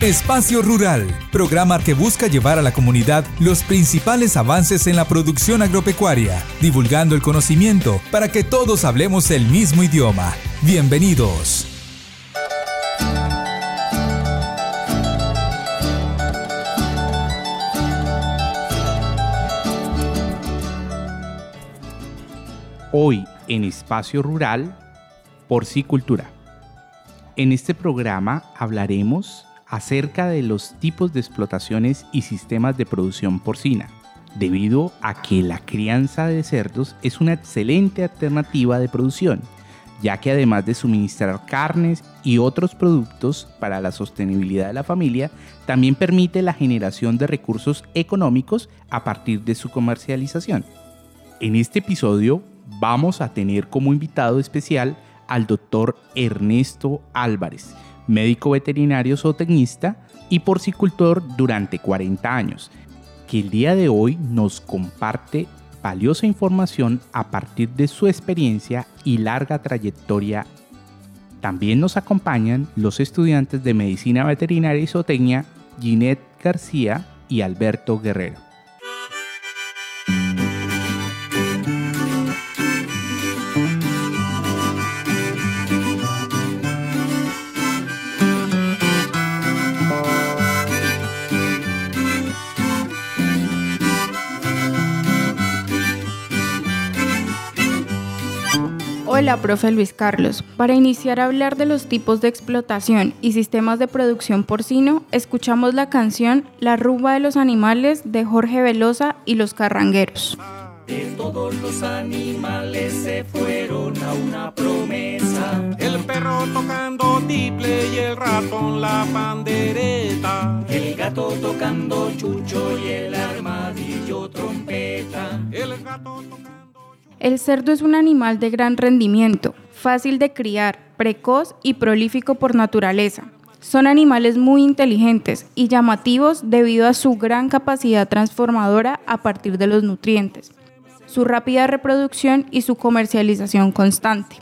Espacio Rural, programa que busca llevar a la comunidad los principales avances en la producción agropecuaria, divulgando el conocimiento para que todos hablemos el mismo idioma. Bienvenidos. Hoy en Espacio Rural, Porcicultura. En este programa hablaremos acerca de los tipos de explotaciones y sistemas de producción porcina, debido a que la crianza de cerdos es una excelente alternativa de producción, ya que además de suministrar carnes y otros productos para la sostenibilidad de la familia, también permite la generación de recursos económicos a partir de su comercialización. En este episodio vamos a tener como invitado especial al doctor Ernesto Álvarez, médico veterinario zootecnista y porcicultor durante 40 años, que el día de hoy nos comparte valiosa información a partir de su experiencia y larga trayectoria. También nos acompañan los estudiantes de Medicina Veterinaria y Zootecnia Ginette García y Alberto Guerrero. Hola, profe Luis Carlos. Para iniciar a hablar de los tipos de explotación y sistemas de producción porcino, escuchamos la canción La rumba de los animales de Jorge Velosa y los carrangueros. De todos los animales se fueron a una promesa. El perro tocando tiple y el ratón la pandereta. El gato tocando chucho y el armadillo trompeta. El gato tocando El cerdo es un animal de gran rendimiento, fácil de criar, precoz y prolífico por naturaleza. Son animales muy inteligentes y llamativos debido a su gran capacidad transformadora a partir de los nutrientes, su rápida reproducción y su comercialización constante.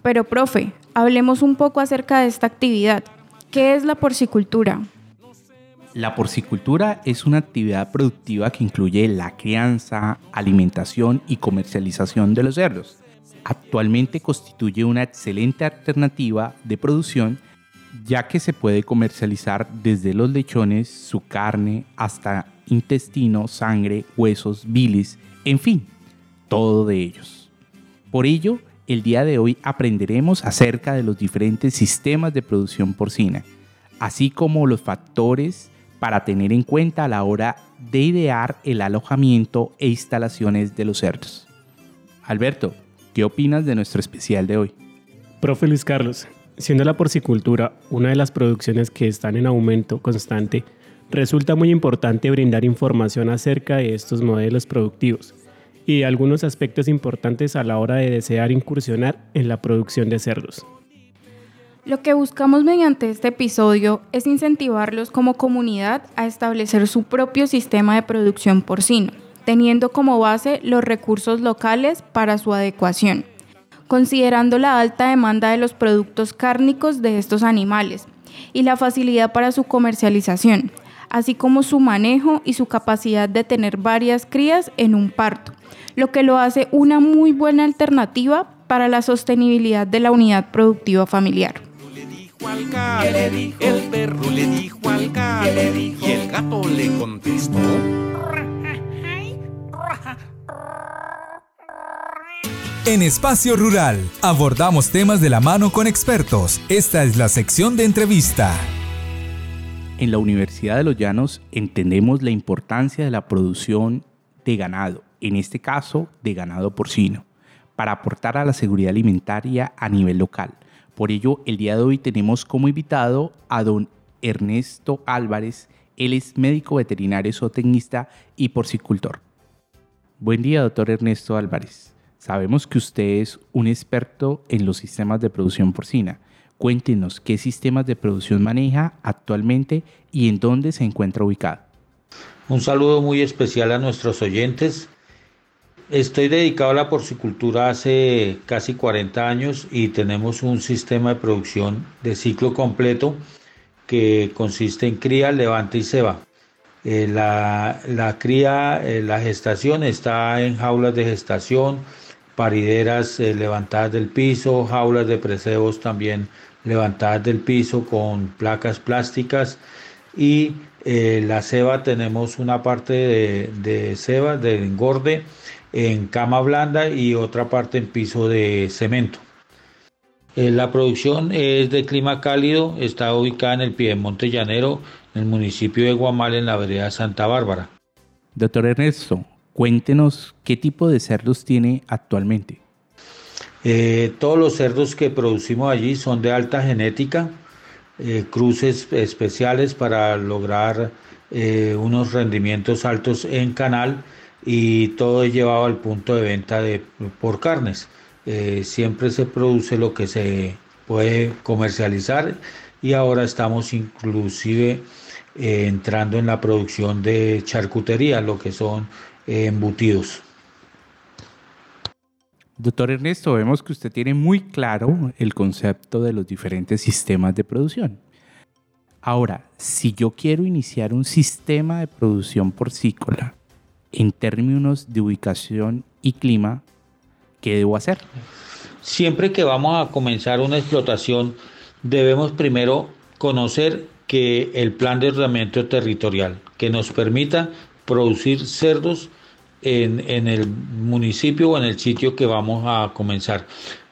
Pero, profe, hablemos un poco acerca de esta actividad. ¿Qué es la porcicultura? La porcicultura es una actividad productiva que incluye la crianza, alimentación y comercialización de los cerdos. Actualmente constituye una excelente alternativa de producción ya que se puede comercializar desde los lechones, su carne, hasta intestino, sangre, huesos, bilis, en fin, todo de ellos. Por ello, el día de hoy aprenderemos acerca de los diferentes sistemas de producción porcina, así como los factores para tener en cuenta a la hora de idear el alojamiento e instalaciones de los cerdos. Alberto, ¿qué opinas de nuestro especial de hoy? Profe Luis Carlos, siendo la porcicultura una de las producciones que están en aumento constante, resulta muy importante brindar información acerca de estos modelos productivos y algunos aspectos importantes a la hora de desear incursionar en la producción de cerdos. Lo que buscamos mediante este episodio es incentivarlos como comunidad a establecer su propio sistema de producción porcino, teniendo como base los recursos locales para su adecuación, considerando la alta demanda de los productos cárnicos de estos animales y la facilidad para su comercialización, así como su manejo y su capacidad de tener varias crías en un parto, lo que lo hace una muy buena alternativa para la sostenibilidad de la unidad productiva familiar. Le dijo al gato, ¿Qué le dijo? el perro le dijo al gato, ¿Qué le dijo? y el gato le contestó. En Espacio Rural abordamos temas de la mano con expertos. Esta es la sección de entrevista. En la Universidad de los Llanos entendemos la importancia de la producción de ganado, en este caso de ganado porcino, para aportar a la seguridad alimentaria a nivel local. Por ello, el día de hoy tenemos como invitado a don Ernesto Álvarez. Él es médico veterinario zootecnista y porcicultor. Buen día, doctor Ernesto Álvarez. Sabemos que usted es un experto en los sistemas de producción porcina. Cuéntenos qué sistemas de producción maneja actualmente y en dónde se encuentra ubicado. Un saludo muy especial a nuestros oyentes. Estoy dedicado a la porcicultura hace casi 40 años y tenemos un sistema de producción de ciclo completo que consiste en cría, levante y ceba. Eh, la, la, cría, eh, la gestación está en jaulas de gestación, parideras eh, levantadas del piso, jaulas de precebos también levantadas del piso con placas plásticas y la ceba tenemos una parte de, de ceba, de engorde en cama blanda y otra parte en piso de cemento. la producción es de clima cálido, está ubicada en el Piedemonte Llanero, en el municipio de Guamal, en la vereda Santa Bárbara. Doctor Ernesto, cuéntenos qué tipo de cerdos tiene actualmente. Eh, todos los cerdos que producimos allí son de alta genética, eh, cruces especiales para lograr eh, unos rendimientos altos en canal y todo es llevado al punto de venta de, por carnes. siempre se produce lo que se puede comercializar y ahora estamos inclusive eh, entrando en la producción de charcutería, lo que son eh, embutidos. Doctor Ernesto, vemos que usted tiene muy claro el concepto de los diferentes sistemas de producción. Ahora, si yo quiero iniciar un sistema de producción porcícola en términos de ubicación y clima, ¿qué debo hacer? Siempre que vamos a comenzar una explotación, debemos primero conocer que el plan de ordenamiento territorial, que nos permita producir cerdos en, el municipio o en el sitio que vamos a comenzar.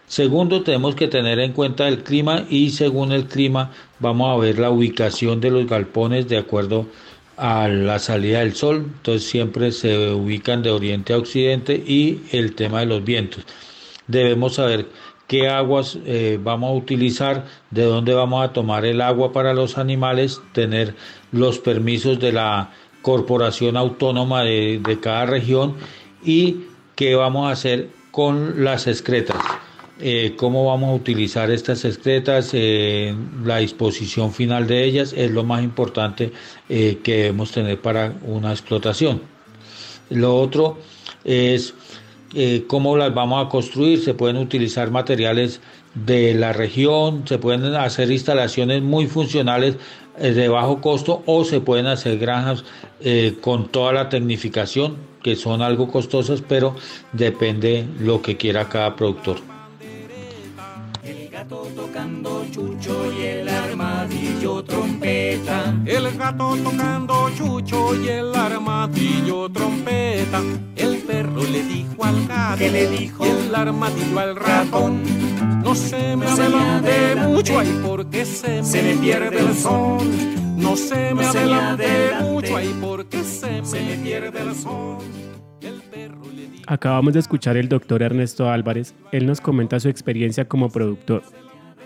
Segundo, tenemos que tener en cuenta el clima y según el clima vamos a ver la ubicación de los galpones de acuerdo a la salida del sol. Entonces siempre se ubican de oriente a occidente y el tema de los vientos. Debemos saber qué aguas eh, vamos a utilizar, de dónde vamos a tomar el agua para los animales, tener los permisos de la corporación autónoma de, cada región y qué vamos a hacer con las excretas. Eh, cómo vamos a utilizar estas excretas, eh, la disposición final de ellas es lo más importante que debemos tener para una explotación. Lo otro es eh, cómo las vamos a construir. Se pueden utilizar materiales de la región, se pueden hacer instalaciones muy funcionales eh, de bajo costo o se pueden hacer granjas eh, con toda la tecnificación que son algo costosas, pero depende lo que quiera cada productor. El gato tocando chucho y el armadillo trompeta. El gato tocando chucho y el armadillo trompeta. El perro le dijo al gato que le dijo el armadillo al ratón. No se me adelante mucho ahí porque se, se me pierde el sol. No se me adelante mucho ahí porque se, se me pierde el sol. Acabamos de escuchar el doctor Ernesto Álvarez. Él nos comenta su experiencia como productor,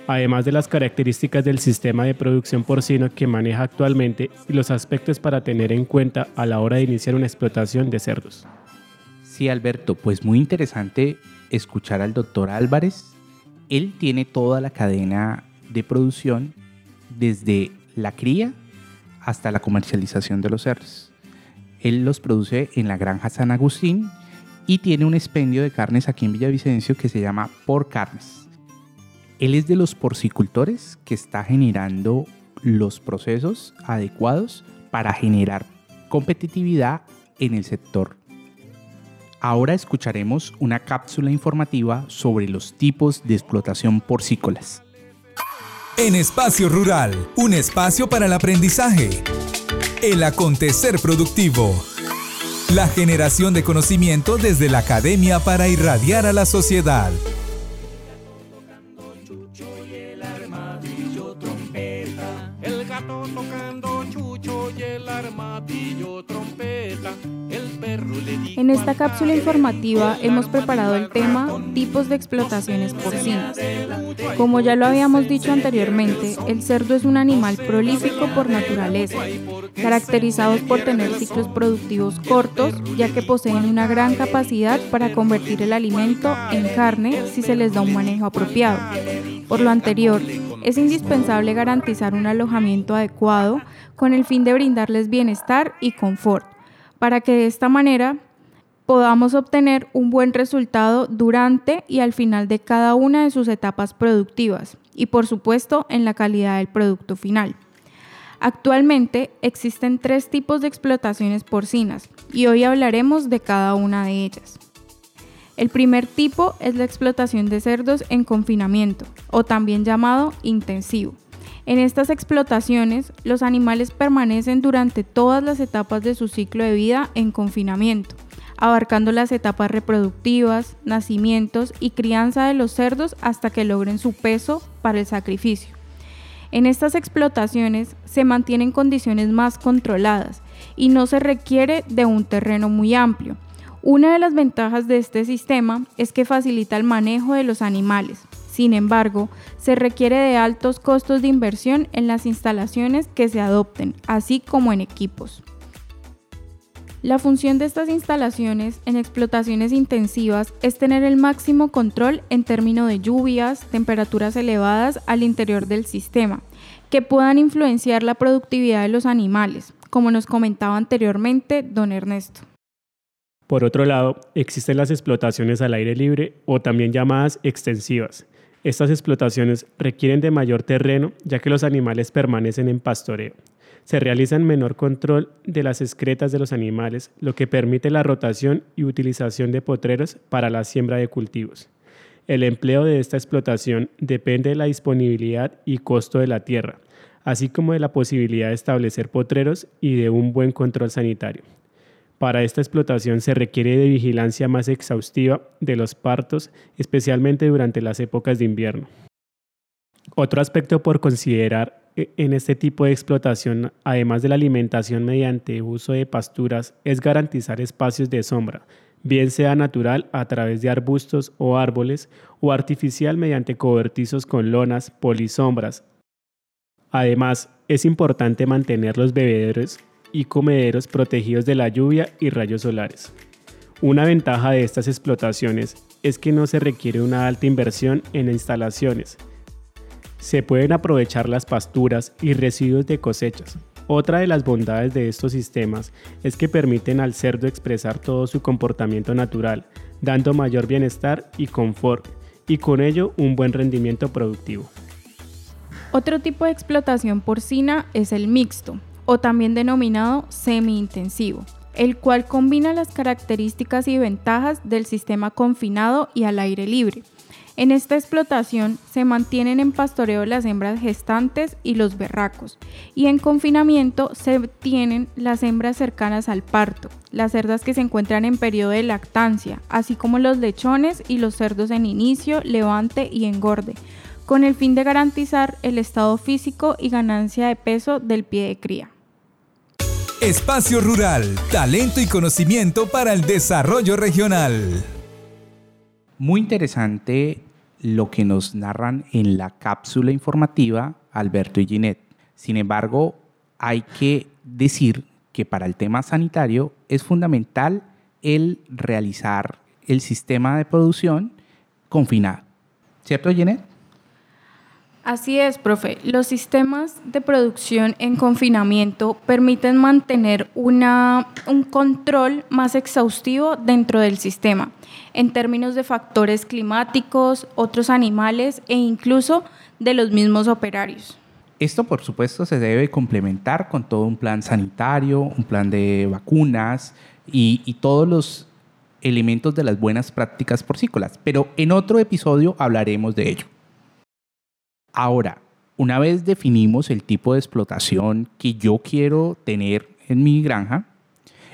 además de las características del sistema de producción porcino que maneja actualmente y los aspectos para tener en cuenta a la hora de iniciar una explotación de cerdos. Sí, Alberto, pues muy interesante escuchar al doctor Álvarez. Él tiene toda la cadena de producción desde la cría hasta la comercialización de los cerdos. Él los produce en la granja San Agustín y tiene un expendio de carnes aquí en Villavicencio que se llama Por Carnes. Él es de los porcicultores que está generando los procesos adecuados para generar competitividad en el sector Ahora escucharemos una cápsula informativa sobre los tipos de explotación porcícolas. En Espacio Rural, un espacio para el aprendizaje. El acontecer productivo. La generación de conocimiento desde la academia para irradiar a la sociedad. En esta cápsula informativa hemos preparado el tema tipos de explotaciones porcinas. Como ya lo habíamos dicho anteriormente, el cerdo es un animal prolífico por naturaleza, caracterizados por tener ciclos productivos cortos, ya que poseen una gran capacidad para convertir el alimento en carne si se les da un manejo apropiado. Por lo anterior, es indispensable garantizar un alojamiento adecuado con el fin de brindarles bienestar y confort para que de esta manera podamos obtener un buen resultado durante y al final de cada una de sus etapas productivas y por supuesto en la calidad del producto final. Actualmente existen tres tipos de explotaciones porcinas y hoy hablaremos de cada una de ellas. El primer tipo es la explotación de cerdos en confinamiento, o también llamado intensivo. En estas explotaciones, los animales permanecen durante todas las etapas de su ciclo de vida en confinamiento, abarcando las etapas reproductivas, nacimientos y crianza de los cerdos hasta que logren su peso para el sacrificio. En estas explotaciones se mantienen condiciones más controladas y no se requiere de un terreno muy amplio. Una de las ventajas de este sistema es que facilita el manejo de los animales. Sin embargo, se requiere de altos costos de inversión en las instalaciones que se adopten, así como en equipos. La función de estas instalaciones en explotaciones intensivas es tener el máximo control en términos de lluvias, temperaturas elevadas al interior del sistema, que puedan influenciar la productividad de los animales, como nos comentaba anteriormente don Ernesto. Por otro lado, existen las explotaciones al aire libre o también llamadas extensivas. Estas explotaciones requieren de mayor terreno ya que los animales permanecen en pastoreo se realiza en menor control de las excretas de los animales, lo que permite la rotación y utilización de potreros para la siembra de cultivos. El empleo de esta explotación depende de la disponibilidad y costo de la tierra, así como de la posibilidad de establecer potreros y de un buen control sanitario. Para esta explotación se requiere de vigilancia más exhaustiva de los partos, especialmente durante las épocas de invierno. Otro aspecto por considerar en este tipo de explotación, además de la alimentación mediante uso de pasturas, es garantizar espacios de sombra, bien sea natural a través de arbustos o árboles o artificial mediante cobertizos con lonas, polisombras. Además, es importante mantener los bebederos y comederos protegidos de la lluvia y rayos solares. Una ventaja de estas explotaciones es que no se requiere una alta inversión en instalaciones, se pueden aprovechar las pasturas y residuos de cosechas. Otra de las bondades de estos sistemas es que permiten al cerdo expresar todo su comportamiento natural, dando mayor bienestar y confort, y con ello un buen rendimiento productivo. Otro tipo de explotación porcina es el mixto, o también denominado semi-intensivo, el cual combina las características y ventajas del sistema confinado y al aire libre en esta explotación se mantienen en pastoreo las hembras gestantes y los berracos, y en confinamiento se tienen las hembras cercanas al parto, las cerdas que se encuentran en periodo de lactancia, así como los lechones y los cerdos en inicio, levante y engorde, con el fin de garantizar el estado físico y ganancia de peso del pie de cría. Espacio Rural, talento y conocimiento para el desarrollo regional. Muy interesante lo que nos narran en la cápsula informativa Alberto y Ginette. Sin embargo, hay que decir que para el tema sanitario es fundamental el realizar el sistema de producción confinado. ¿Cierto, Ginette? Así es, profe. Los sistemas de producción en confinamiento permiten mantener una, un control más exhaustivo dentro del sistema, en términos de factores climáticos, otros animales e incluso de los mismos operarios. Esto, por supuesto, se debe complementar con todo un plan sanitario, un plan de vacunas y, y todos los elementos de las buenas prácticas porcícolas. Pero en otro episodio hablaremos de ello. Ahora, una vez definimos el tipo de explotación que yo quiero tener en mi granja,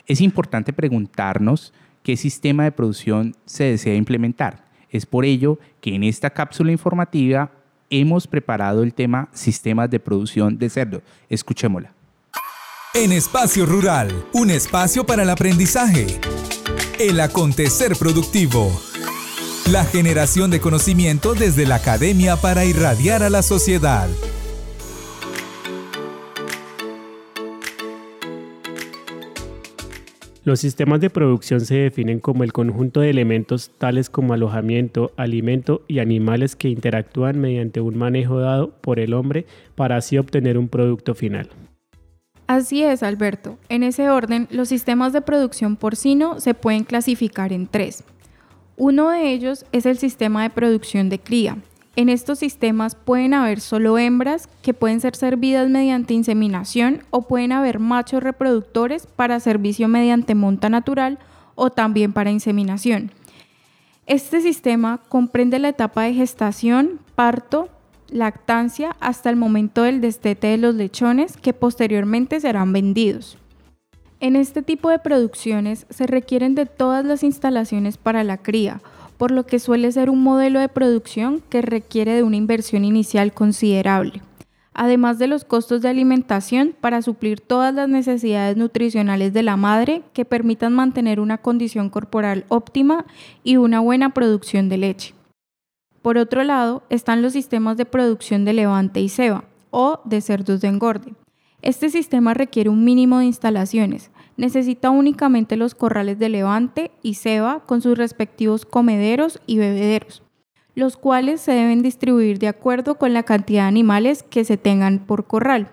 es importante preguntarnos qué sistema de producción se desea implementar. Es por ello que en esta cápsula informativa hemos preparado el tema sistemas de producción de cerdo. Escuchémosla. En Espacio Rural, un espacio para el aprendizaje. El acontecer productivo. La generación de conocimiento desde la academia para irradiar a la sociedad. Los sistemas de producción se definen como el conjunto de elementos tales como alojamiento, alimento y animales que interactúan mediante un manejo dado por el hombre para así obtener un producto final. Así es, Alberto. En ese orden, los sistemas de producción porcino se pueden clasificar en tres. Uno de ellos es el sistema de producción de cría, En estos sistemas pueden haber solo hembras que pueden ser servidas mediante inseminación o pueden haber machos reproductores para servicio mediante monta natural o también para inseminación. Este sistema comprende la etapa de gestación, parto, lactancia hasta el momento del destete de los lechones que posteriormente serán vendidos. En este tipo de producciones se requieren de todas las instalaciones para la cría, por lo que suele ser un modelo de producción que requiere de una inversión inicial considerable, además de los costos de alimentación para suplir todas las necesidades nutricionales de la madre que permitan mantener una condición corporal óptima y una buena producción de leche. Por otro lado, están los sistemas de producción de levante y ceba, o de cerdos de engorde. Este sistema requiere un mínimo de instalaciones, necesita únicamente los corrales de levante y ceba con sus respectivos comederos y bebederos, los cuales se deben distribuir de acuerdo con la cantidad de animales que se tengan por corral.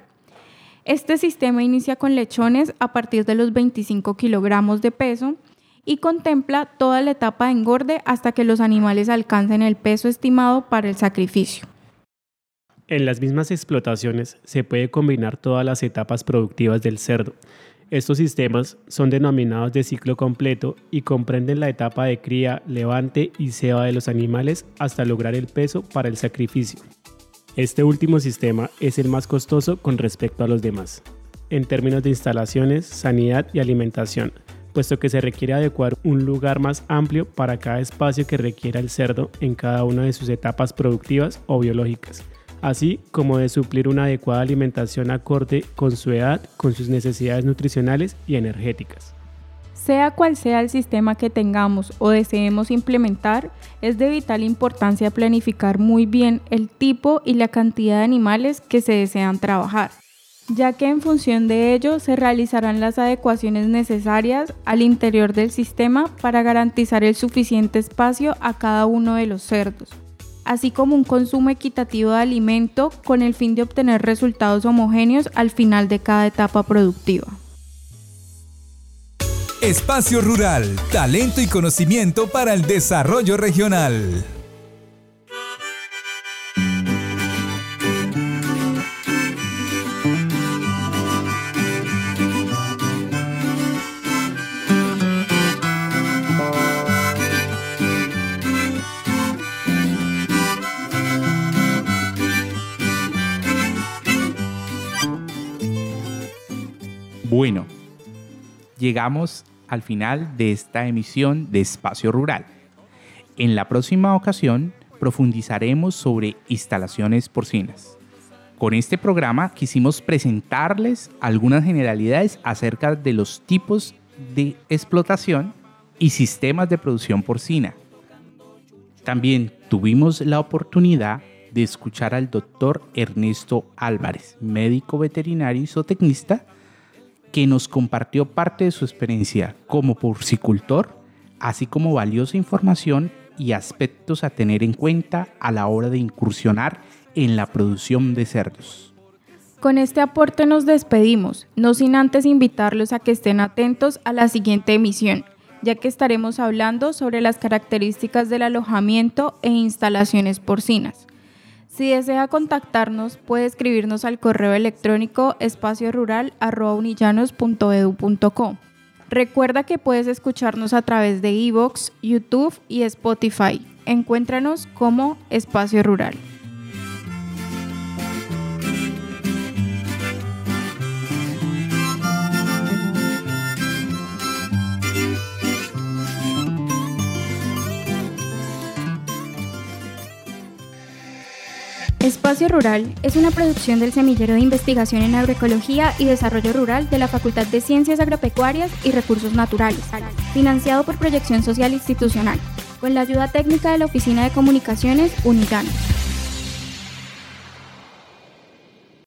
Este sistema inicia con lechones a partir de los 25 kilogramos de peso y contempla toda la etapa de engorde hasta que los animales alcancen el peso estimado para el sacrificio. En las mismas explotaciones se puede combinar todas las etapas productivas del cerdo, estos sistemas son denominados de ciclo completo y comprenden la etapa de cría, levante y ceba de los animales hasta lograr el peso para el sacrificio. Este último sistema es el más costoso con respecto a los demás, en términos de instalaciones, sanidad y alimentación, puesto que se requiere adecuar un lugar más amplio para cada espacio que requiera el cerdo en cada una de sus etapas productivas o biológicas así como de suplir una adecuada alimentación acorde con su edad, con sus necesidades nutricionales y energéticas. Sea cual sea el sistema que tengamos o deseemos implementar, es de vital importancia planificar muy bien el tipo y la cantidad de animales que se desean trabajar, ya que en función de ello se realizarán las adecuaciones necesarias al interior del sistema para garantizar el suficiente espacio a cada uno de los cerdos así como un consumo equitativo de alimento con el fin de obtener resultados homogéneos al final de cada etapa productiva. Espacio Rural, talento y conocimiento para el desarrollo regional. Bueno, llegamos al final de esta emisión de Espacio Rural. En la próxima ocasión profundizaremos sobre instalaciones porcinas. Con este programa quisimos presentarles algunas generalidades acerca de los tipos de explotación y sistemas de producción porcina. También tuvimos la oportunidad de escuchar al doctor Ernesto Álvarez, médico veterinario y zootecnista, que nos compartió parte de su experiencia como porcicultor, así como valiosa información y aspectos a tener en cuenta a la hora de incursionar en la producción de cerdos. Con este aporte nos despedimos, no sin antes invitarlos a que estén atentos a la siguiente emisión, ya que estaremos hablando sobre las características del alojamiento e instalaciones porcinas. Si desea contactarnos, puede escribirnos al correo electrónico espaciorural.unillanos.edu.co. Recuerda que puedes escucharnos a través de iVoox, YouTube y Spotify. Encuéntranos como Espacio Rural. Espacio Rural es una producción del Semillero de Investigación en Agroecología y Desarrollo Rural de la Facultad de Ciencias Agropecuarias y Recursos Naturales, financiado por Proyección Social Institucional, con la ayuda técnica de la Oficina de Comunicaciones Unillanos.